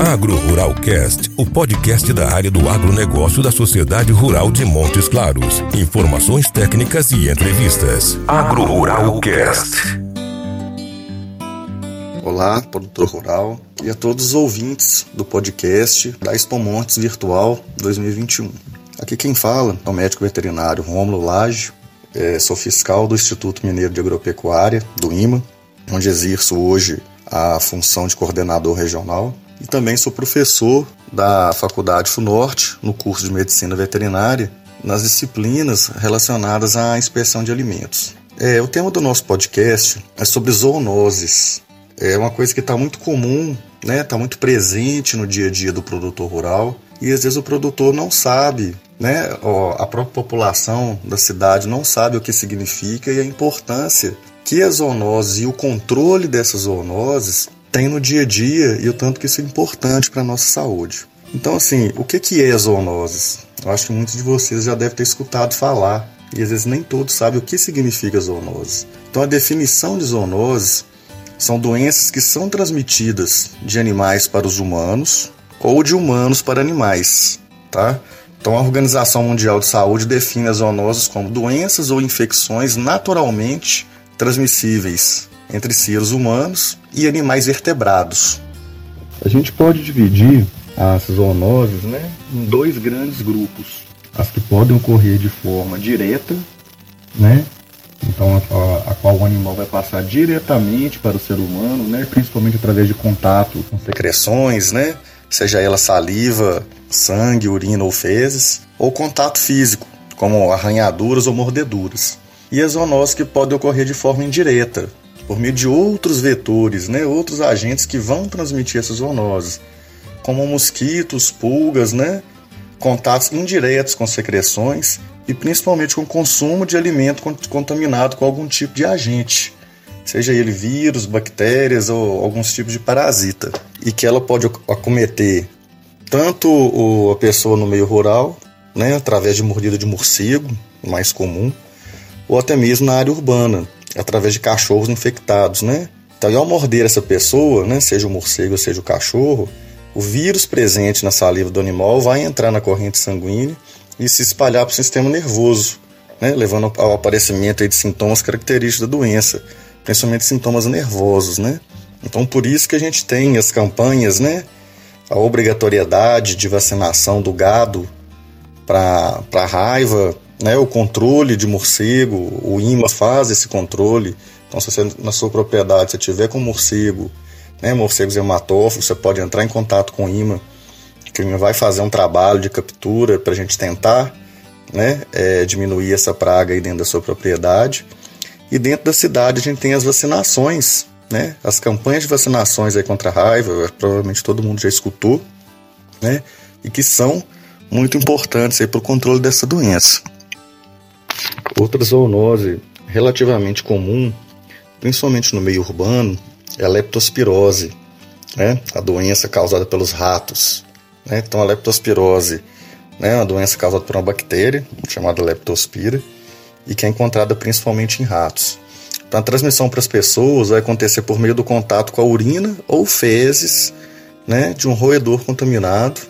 Agro Rural Cast, o podcast da área do agronegócio da Sociedade Rural de Montes Claros. Informações técnicas e entrevistas. Agro Rural Cast. Olá, produtor rural e a todos os ouvintes do podcast da Expo Montes Virtual 2021. Aqui quem fala é o médico veterinário Rômulo Lage, é, sou fiscal do Instituto Mineiro de Agropecuária, do IMA, onde exerço hoje a função de coordenador regional e também sou professor da Faculdade FUNORTE no curso de Medicina Veterinária nas disciplinas relacionadas à inspeção de alimentos. É, o tema do nosso podcast é sobre zoonoses. É uma coisa que está muito comum, está né? Tá muito presente no dia a dia do produtor rural e às vezes o produtor não sabe, né? a própria população da cidade não sabe o que significa e a importância que as zoonoses e o controle dessas zoonoses tem no dia a dia e o tanto que isso é importante para a nossa saúde. Então, assim, o que, que é zoonoses? Eu acho que muitos de vocês já devem ter escutado falar e às vezes nem todos sabem o que significa zoonose. Então, a definição de zoonoses são doenças que são transmitidas de animais para os humanos ou de humanos para animais, tá? Então, a Organização Mundial de Saúde define as zoonoses como doenças ou infecções naturalmente transmissíveis entre seres humanos e animais vertebrados. A gente pode dividir as zoonoses né, em dois grandes grupos. As que podem ocorrer de forma direta, né, então a, a, qual o animal vai passar diretamente para o ser humano, né, principalmente através de contato com secreções, né, seja ela saliva, sangue, urina ou fezes, ou contato físico, como arranhaduras ou mordeduras e as zoonoses que podem ocorrer de forma indireta, por meio de outros vetores, né, outros agentes que vão transmitir essas zoonoses, como mosquitos, pulgas, né, contatos indiretos com secreções e principalmente com consumo de alimento contaminado com algum tipo de agente, seja ele vírus, bactérias ou alguns tipos de parasita, e que ela pode acometer tanto a pessoa no meio rural, né, através de mordida de morcego, mais comum, ou até mesmo na área urbana, através de cachorros infectados, né? Então, ao morder essa pessoa, né, seja o morcego seja o cachorro, o vírus presente na saliva do animal vai entrar na corrente sanguínea e se espalhar para o sistema nervoso, né, levando ao aparecimento de sintomas característicos da doença, principalmente sintomas nervosos, né? Então, por isso que a gente tem as campanhas, né, a obrigatoriedade de vacinação do gado para raiva, né, o controle de morcego, o IMA faz esse controle. Então, se você na sua propriedade você tiver com morcego, né, morcegos hematófagos, você pode entrar em contato com o IMA, que o IMA vai fazer um trabalho de captura para a gente tentar né, é, diminuir essa praga aí dentro da sua propriedade. E dentro da cidade a gente tem as vacinações, né, as campanhas de vacinações aí contra a raiva, provavelmente todo mundo já escutou, né, e que são muito importantes para o controle dessa doença. Outra zoonose relativamente comum, principalmente no meio urbano, é a leptospirose, né? a doença causada pelos ratos. Né? Então, a leptospirose né? é uma doença causada por uma bactéria chamada leptospira e que é encontrada principalmente em ratos. Então, a transmissão para as pessoas vai acontecer por meio do contato com a urina ou fezes né? de um roedor contaminado.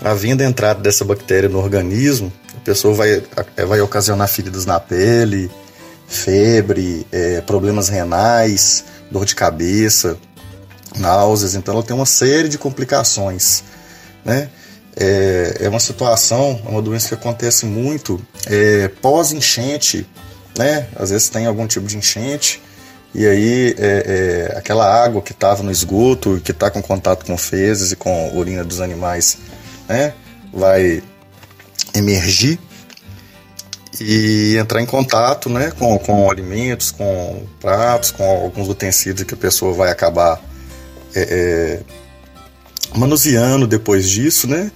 Havendo entrada dessa bactéria no organismo, pessoa vai, é, vai ocasionar feridas na pele, febre, é, problemas renais, dor de cabeça, náuseas. Então, ela tem uma série de complicações, né? É, é uma situação, é uma doença que acontece muito é, pós-enchente, né? Às vezes tem algum tipo de enchente e aí é, aquela água que estava no esgoto, que está com contato com fezes e com urina dos animais, né? Vai emergir e entrar em contato né, com, com alimentos, com pratos, com alguns utensílios que a pessoa vai acabar é, é, manuseando depois disso, né?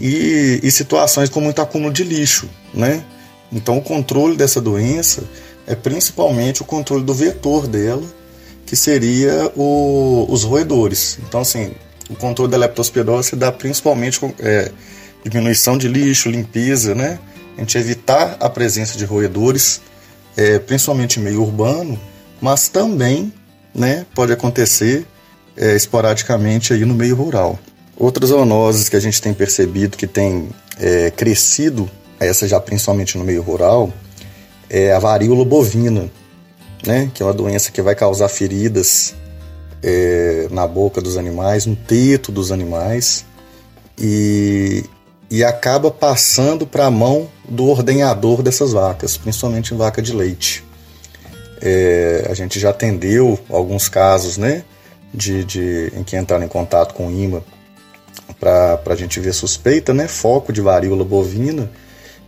E, e, situações com muito acúmulo de lixo, né? Então o controle dessa doença é principalmente o controle do vetor dela, que seria o, os roedores. Então assim, o controle da leptospirose se dá principalmente com é, diminuição de lixo, limpeza, né? A gente evitar a presença de roedores, é, principalmente em meio urbano, mas também né, pode acontecer é, esporadicamente aí no meio rural. Outras zoonoses que a gente tem percebido que tem é, crescido, essa já principalmente no meio rural, é a varíola bovina, né? que é uma doença que vai causar feridas é, na boca dos animais, no teto dos animais, e, e acaba passando para a mão do ordenhador dessas vacas, principalmente em vaca de leite. É, a gente já atendeu alguns casos né, de, de, em que entraram em contato com o IMA para a gente ver suspeita, né, foco de varíola bovina.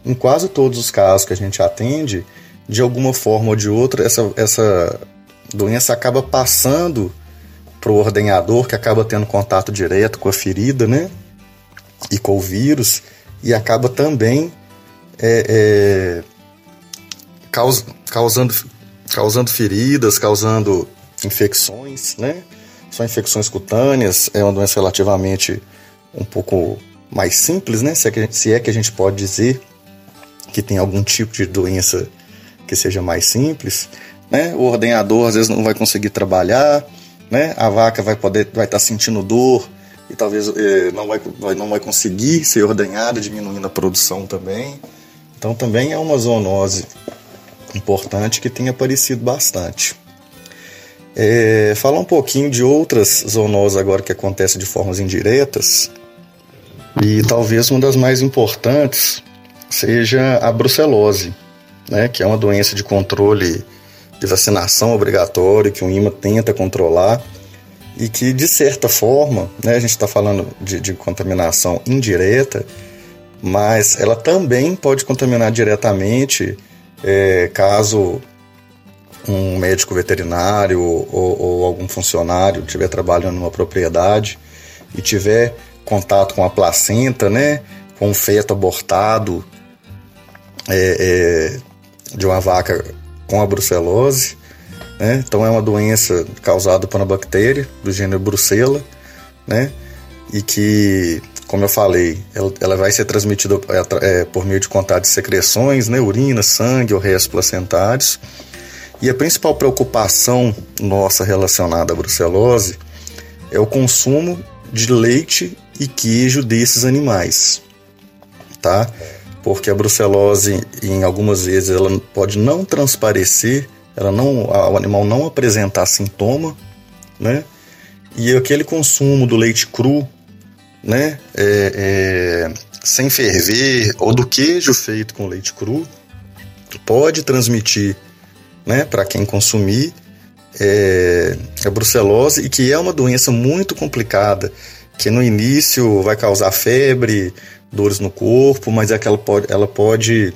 Em quase todos os casos que a gente atende, de alguma forma ou de outra, essa, essa doença acaba passando para o ordenhador, que acaba tendo contato direto com a ferida, né? E com o vírus, e acaba também é, é, caus, causando, causando feridas, causando infecções, né? São infecções cutâneas, é uma doença relativamente um pouco mais simples, né? Se é que, gente, se é que a gente pode dizer que tem algum tipo de doença que seja mais simples, né? O ordenhador às vezes não vai conseguir trabalhar, né? A vaca vai poder, vai estar tá sentindo dor e talvez eh, não vai, não vai conseguir ser ordenhada, diminuindo a produção também. Então também é uma zoonose importante que tem aparecido bastante. É, falar um pouquinho de outras zoonoses agora que acontecem de formas indiretas. E talvez uma das mais importantes seja a brucelose, né, que é uma doença de controle de vacinação obrigatório que o IMA tenta controlar e que, de certa forma, né, a gente está falando de, de contaminação indireta, mas ela também pode contaminar diretamente é, caso um médico veterinário ou, ou, algum funcionário estiver trabalhando numa propriedade e tiver contato com a placenta, né, com o feto abortado é, é, de uma vaca com a brucelose. Né? Então é uma doença causada por uma bactéria do gênero Brucella, né? E que, como eu falei, ela, ela vai ser transmitida é, é, por meio de contato de secreções, né? Urina, sangue ou restos placentários. E a principal preocupação nossa relacionada à brucelose é o consumo de leite e queijo desses animais, tá? Porque a brucelose, em algumas vezes, ela pode não transparecer, ela não, o animal não apresentar sintoma, né? E aquele consumo do leite cru, né? É, é, sem ferver, ou do queijo feito com leite cru, pode transmitir, né? Para quem consumir, é, a brucelose e que é uma doença muito complicada que no início vai causar febre, dores no corpo, mas é que ela pode, ela pode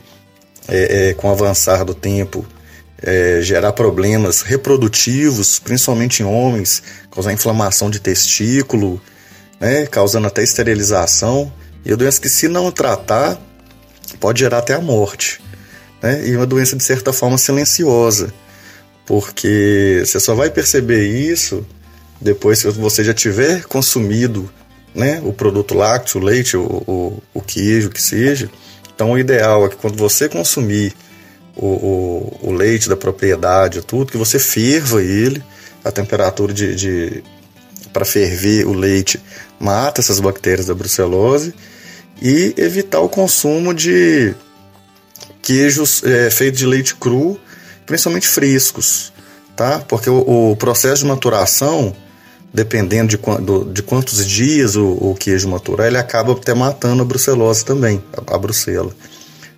é, é, com o avançar do tempo, é, gerar problemas reprodutivos, principalmente em homens, causar inflamação de testículo, né, causando até esterilização. E a doença que, se não tratar, pode gerar até a morte. Né, e uma doença, de certa forma, silenciosa, porque você só vai perceber isso depois que você já tiver consumido né, o produto lácteo, o leite, o, o, o queijo, que seja. Então, o ideal é que quando você consumir o, o, o, leite da propriedade, tudo, que você ferva ele, a temperatura de, de para ferver o leite mata essas bactérias da brucelose e evitar o consumo de queijos é, feitos de leite cru, principalmente frescos, tá? Porque o, o processo de maturação dependendo de, de quantos dias o, o, queijo maturar, ele acaba até matando a brucelose também, a, a brucela.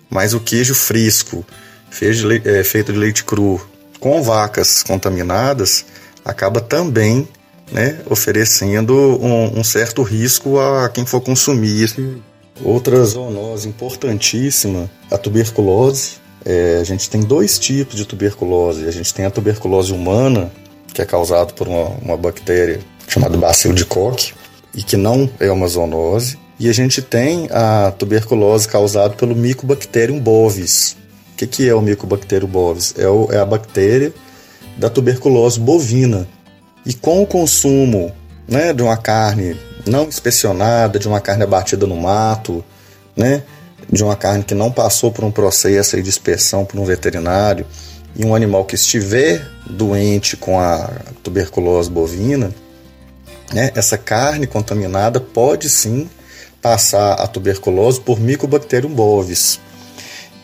Mas o queijo fresco, feito de, é, feito de leite cru, com vacas contaminadas, acaba também né, oferecendo um, um, certo risco a quem for consumir. Outra zoonose importantíssima, a tuberculose. É, a gente tem dois tipos de tuberculose. A gente tem a tuberculose humana, que é causado por uma, uma bactéria chamada bacilo de Koch e que não é uma zoonose. E a gente tem a tuberculose causada pelo Mycobacterium bovis. O que, que é o Mycobacterium bovis? É, o, é a bactéria da tuberculose bovina. E com o consumo né, de uma carne não inspecionada, de uma carne abatida no mato, né, de uma carne que não passou por um processo de inspeção por um veterinário, e um animal que estiver doente com a tuberculose bovina, né, essa carne contaminada pode sim passar a tuberculose por Mycobacterium bovis.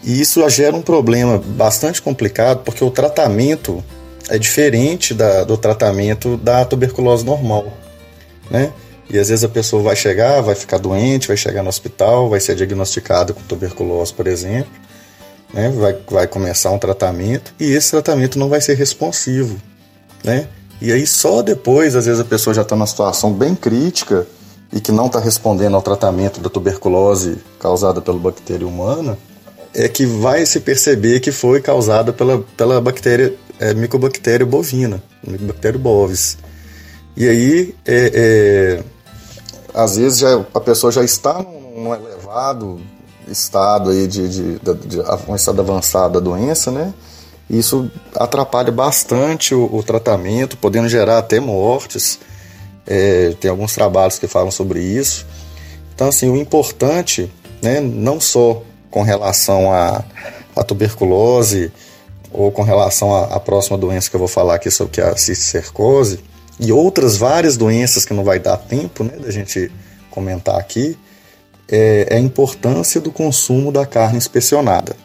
E isso gera um problema bastante complicado, porque o tratamento é diferente da, do tratamento da tuberculose normal, né? E às vezes a pessoa vai chegar, vai ficar doente, vai chegar no hospital, vai ser diagnosticada com tuberculose, por exemplo, né? vai, vai começar um tratamento e esse tratamento não vai ser responsivo, né? E aí só depois, às vezes a pessoa já está numa situação bem crítica e que não está respondendo ao tratamento da tuberculose causada pela bactéria humana, é que vai se perceber que foi causada pela, pela bactéria, é, micobactéria bovina, micobactéria bovis. E aí, é, é, às vezes já, a pessoa já está num elevado estado aí de, de, de, de um estado avançado da doença, né? Isso atrapalha bastante o, o tratamento, podendo gerar até mortes. É, tem alguns trabalhos que falam sobre isso. Então, assim, o importante, né, não só com relação à, à tuberculose ou com relação à, à, próxima doença que eu vou falar aqui sobre que é a cisticercose e outras várias doenças que não vai dar tempo, né, da gente comentar aqui, é, é a importância do consumo da carne inspecionada,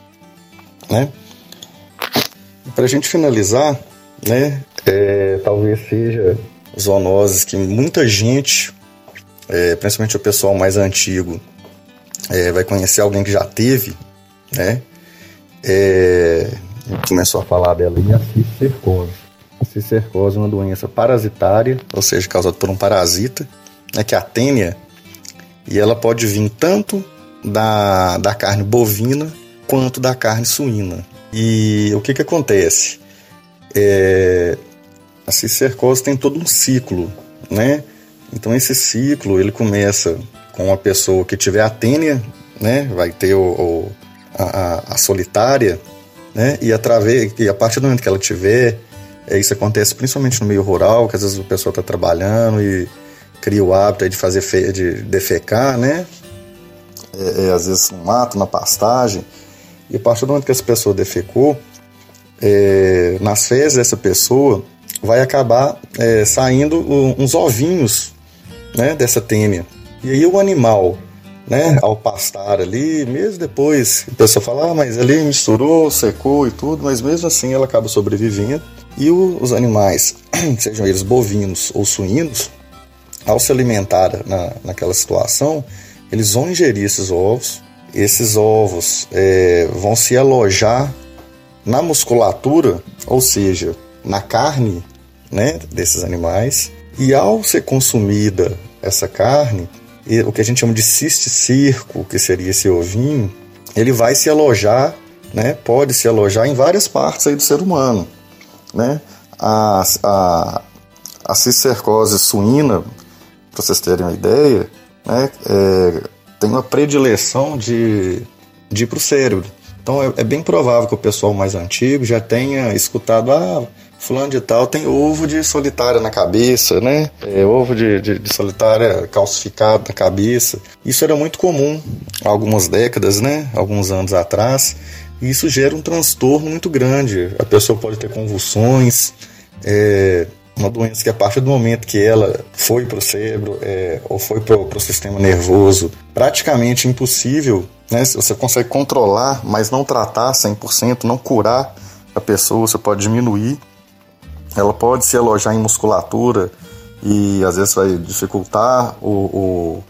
né? Para a gente finalizar, né, é, talvez seja zoonoses que muita gente, é, principalmente o pessoal mais antigo, é, vai conhecer alguém que já teve, né? É, começou a falar dela e a cistercose. A cistercose é uma doença parasitária, ou seja, causada por um parasita, né, que é a tênia, e ela pode vir tanto da, da carne bovina quanto da carne suína. E o que, que acontece? É, a cistercose tem todo um ciclo, né? Então esse ciclo ele começa com a pessoa que tiver a tênia, né? Vai ter o, o a, a, solitária, né? E através e a partir do momento que ela tiver, é, isso acontece principalmente no meio rural, que às vezes a pessoa está trabalhando e cria o hábito de fazer fe... de defecar, né? É, é, às vezes no mato, na pastagem. E a partir do momento que essa pessoa defecou, é, nas fezes dessa pessoa vai acabar é, saindo uns ovinhos né, dessa tênia. E aí o animal, né, ao pastar ali, mesmo depois, a pessoa fala, ah, mas ali misturou, secou e tudo, mas mesmo assim ela acaba sobrevivendo. E o, os animais, sejam eles bovinos ou suínos, ao se alimentar na, naquela situação, eles vão ingerir esses ovos. Esses ovos é, vão se alojar na musculatura, ou seja, na carne né, desses animais. E ao ser consumida essa carne, o que a gente chama de cisticirco, que seria esse ovinho, ele vai se alojar, né, pode se alojar em várias partes aí do ser humano. Né? A, a, a cistercose suína para vocês terem uma ideia, né, é, tem uma predileção de, de ir para o cérebro. Então é, é, bem provável que o pessoal mais antigo já tenha escutado, ah, fulano de tal tem ovo de solitária na cabeça, né? É, ovo de, de, de, solitária calcificado na cabeça. Isso era muito comum há algumas décadas, né? Alguns anos atrás. E isso gera um transtorno muito grande. A pessoa pode ter convulsões, é, uma doença que a partir do momento que ela foi para o cérebro é, ou foi para o sistema nervoso, praticamente impossível, né? Você consegue controlar, mas não tratar 100%, não curar a pessoa, você pode diminuir. Ela pode se alojar em musculatura e às vezes vai dificultar o, o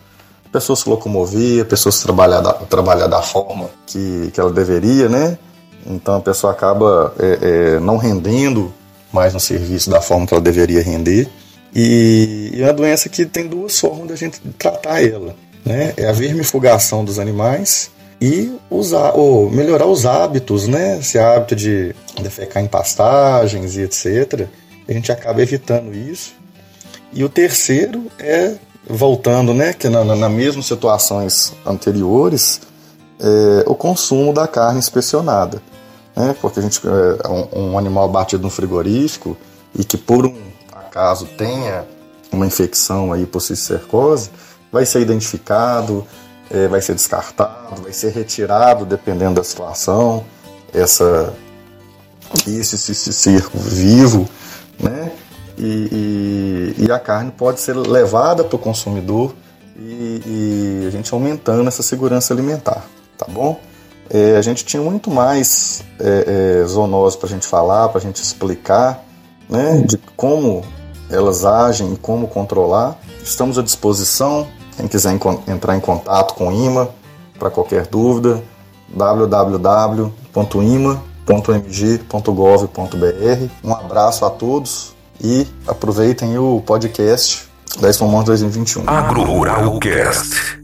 pessoa se locomover, a pessoa se trabalhar da, trabalhar da forma que, que ela deveria, né? Então a pessoa acaba é, é, não rendendo mais no serviço da forma que ela deveria render. E, e é uma doença que tem duas formas da gente tratar ela. Né? É a vermifugação dos animais e usar, ou melhorar os hábitos, né? Esse hábito de defecar em pastagens e etc. A gente acaba evitando isso. E o terceiro é, voltando, né? Que na, na mesmas situações anteriores, é, o consumo da carne inspecionada né? Porque a gente é um, um animal batido no frigorífico e que por um acaso tenha uma infecção aí por cisticercose, vai ser identificado, é, vai ser descartado, vai ser retirado dependendo da situação. Essa esse cisticerco vivo, né? e, e, e a carne pode ser levada para o consumidor e, e, a gente aumentando essa segurança alimentar, tá bom? É, a gente tinha muito mais é, é, zoonose para a gente falar, para a gente explicar, né, de como elas agem e como controlar. Estamos à disposição. Quem quiser entrar em contato com o IMA para qualquer dúvida, www.ima.mg.gov.br. Um abraço a todos e aproveitem o podcast da Expo 2021. Agro Rural Cast.